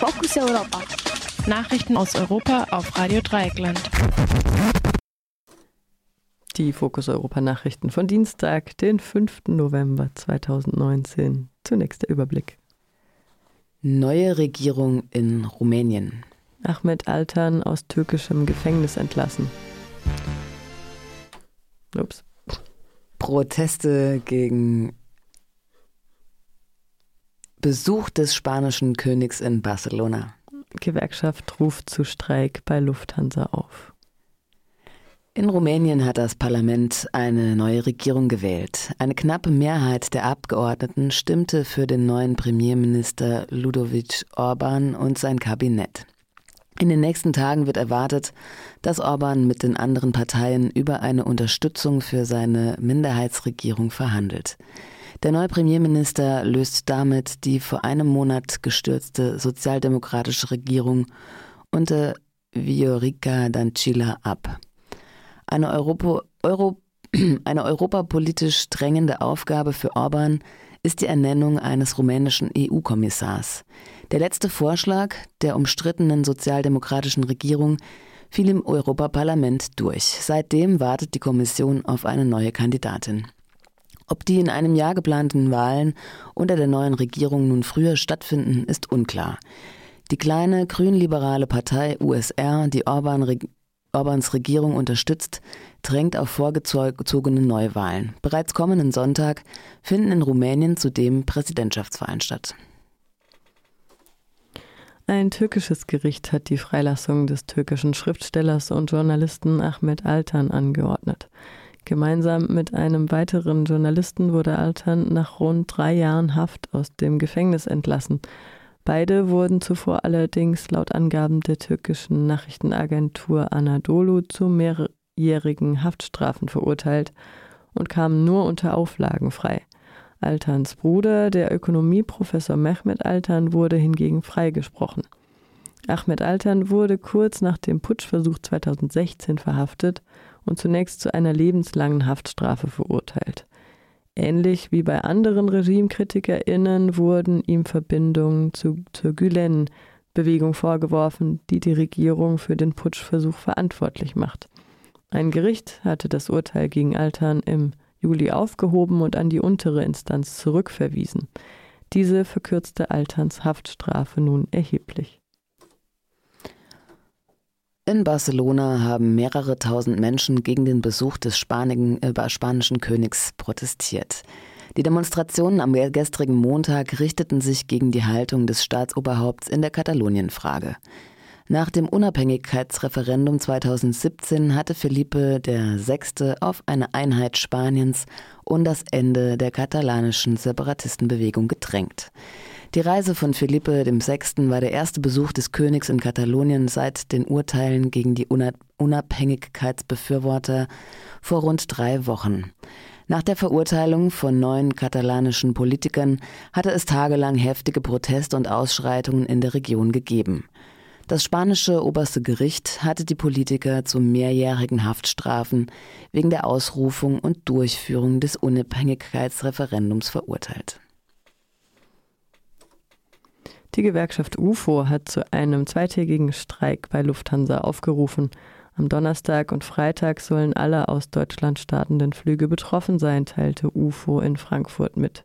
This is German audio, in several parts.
Fokus Europa. Nachrichten aus Europa auf Radio Dreieckland. Die Fokus Europa Nachrichten von Dienstag, den 5. November 2019. Zunächst der Überblick. Neue Regierung in Rumänien. Ahmed Altan aus türkischem Gefängnis entlassen. Ups. Proteste gegen Besuch des spanischen Königs in Barcelona. Gewerkschaft ruft zu Streik bei Lufthansa auf. In Rumänien hat das Parlament eine neue Regierung gewählt. Eine knappe Mehrheit der Abgeordneten stimmte für den neuen Premierminister Ludovic Orban und sein Kabinett. In den nächsten Tagen wird erwartet, dass Orban mit den anderen Parteien über eine Unterstützung für seine Minderheitsregierung verhandelt. Der neue Premierminister löst damit die vor einem Monat gestürzte sozialdemokratische Regierung unter Viorica Dancila ab. Eine, Europa, Euro, eine europapolitisch drängende Aufgabe für Orban ist die Ernennung eines rumänischen EU-Kommissars. Der letzte Vorschlag der umstrittenen sozialdemokratischen Regierung fiel im Europaparlament durch. Seitdem wartet die Kommission auf eine neue Kandidatin. Ob die in einem Jahr geplanten Wahlen unter der neuen Regierung nun früher stattfinden, ist unklar. Die kleine grünliberale Partei USR, die Orban, Orbans Regierung unterstützt, drängt auf vorgezogene Neuwahlen. Bereits kommenden Sonntag finden in Rumänien zudem Präsidentschaftswahlen statt. Ein türkisches Gericht hat die Freilassung des türkischen Schriftstellers und Journalisten Ahmed Altan angeordnet. Gemeinsam mit einem weiteren Journalisten wurde Altan nach rund drei Jahren Haft aus dem Gefängnis entlassen. Beide wurden zuvor allerdings laut Angaben der türkischen Nachrichtenagentur Anadolu zu mehrjährigen Haftstrafen verurteilt und kamen nur unter Auflagen frei. Altans Bruder, der Ökonomieprofessor Mehmet Altan, wurde hingegen freigesprochen. Ahmed Altan wurde kurz nach dem Putschversuch 2016 verhaftet und zunächst zu einer lebenslangen Haftstrafe verurteilt. Ähnlich wie bei anderen RegimekritikerInnen wurden ihm Verbindungen zu, zur Gülen-Bewegung vorgeworfen, die die Regierung für den Putschversuch verantwortlich macht. Ein Gericht hatte das Urteil gegen Altan im Juli aufgehoben und an die untere Instanz zurückverwiesen. Diese verkürzte Altans Haftstrafe nun erheblich. In Barcelona haben mehrere tausend Menschen gegen den Besuch des Spanigen, äh, spanischen Königs protestiert. Die Demonstrationen am gestrigen Montag richteten sich gegen die Haltung des Staatsoberhaupts in der Katalonienfrage. Nach dem Unabhängigkeitsreferendum 2017 hatte Felipe VI. auf eine Einheit Spaniens und das Ende der katalanischen Separatistenbewegung gedrängt. Die Reise von Philippe VI. war der erste Besuch des Königs in Katalonien seit den Urteilen gegen die Unabhängigkeitsbefürworter vor rund drei Wochen. Nach der Verurteilung von neun katalanischen Politikern hatte es tagelang heftige Proteste und Ausschreitungen in der Region gegeben. Das spanische oberste Gericht hatte die Politiker zu mehrjährigen Haftstrafen wegen der Ausrufung und Durchführung des Unabhängigkeitsreferendums verurteilt. Die Gewerkschaft UFO hat zu einem zweitägigen Streik bei Lufthansa aufgerufen. Am Donnerstag und Freitag sollen alle aus Deutschland startenden Flüge betroffen sein, teilte UFO in Frankfurt mit.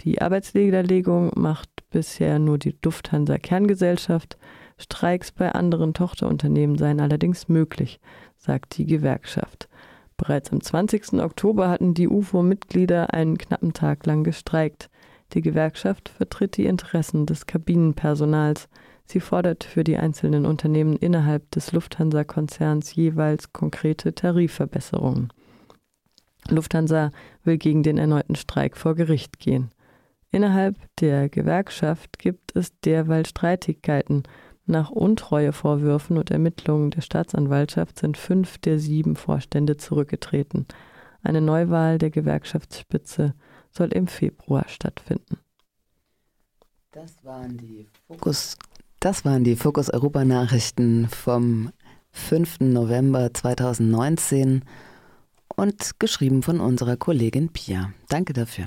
Die Arbeitsniederlegung macht bisher nur die Lufthansa Kerngesellschaft. Streiks bei anderen Tochterunternehmen seien allerdings möglich, sagt die Gewerkschaft. Bereits am 20. Oktober hatten die UFO-Mitglieder einen knappen Tag lang gestreikt. Die Gewerkschaft vertritt die Interessen des Kabinenpersonals. Sie fordert für die einzelnen Unternehmen innerhalb des Lufthansa-Konzerns jeweils konkrete Tarifverbesserungen. Lufthansa will gegen den erneuten Streik vor Gericht gehen. Innerhalb der Gewerkschaft gibt es derweil Streitigkeiten. Nach Untreuevorwürfen und Ermittlungen der Staatsanwaltschaft sind fünf der sieben Vorstände zurückgetreten. Eine Neuwahl der Gewerkschaftsspitze soll im Februar stattfinden. Das waren die Fokus, das waren die Fokus Europa Nachrichten vom 5. November 2019 und geschrieben von unserer Kollegin Pia. Danke dafür.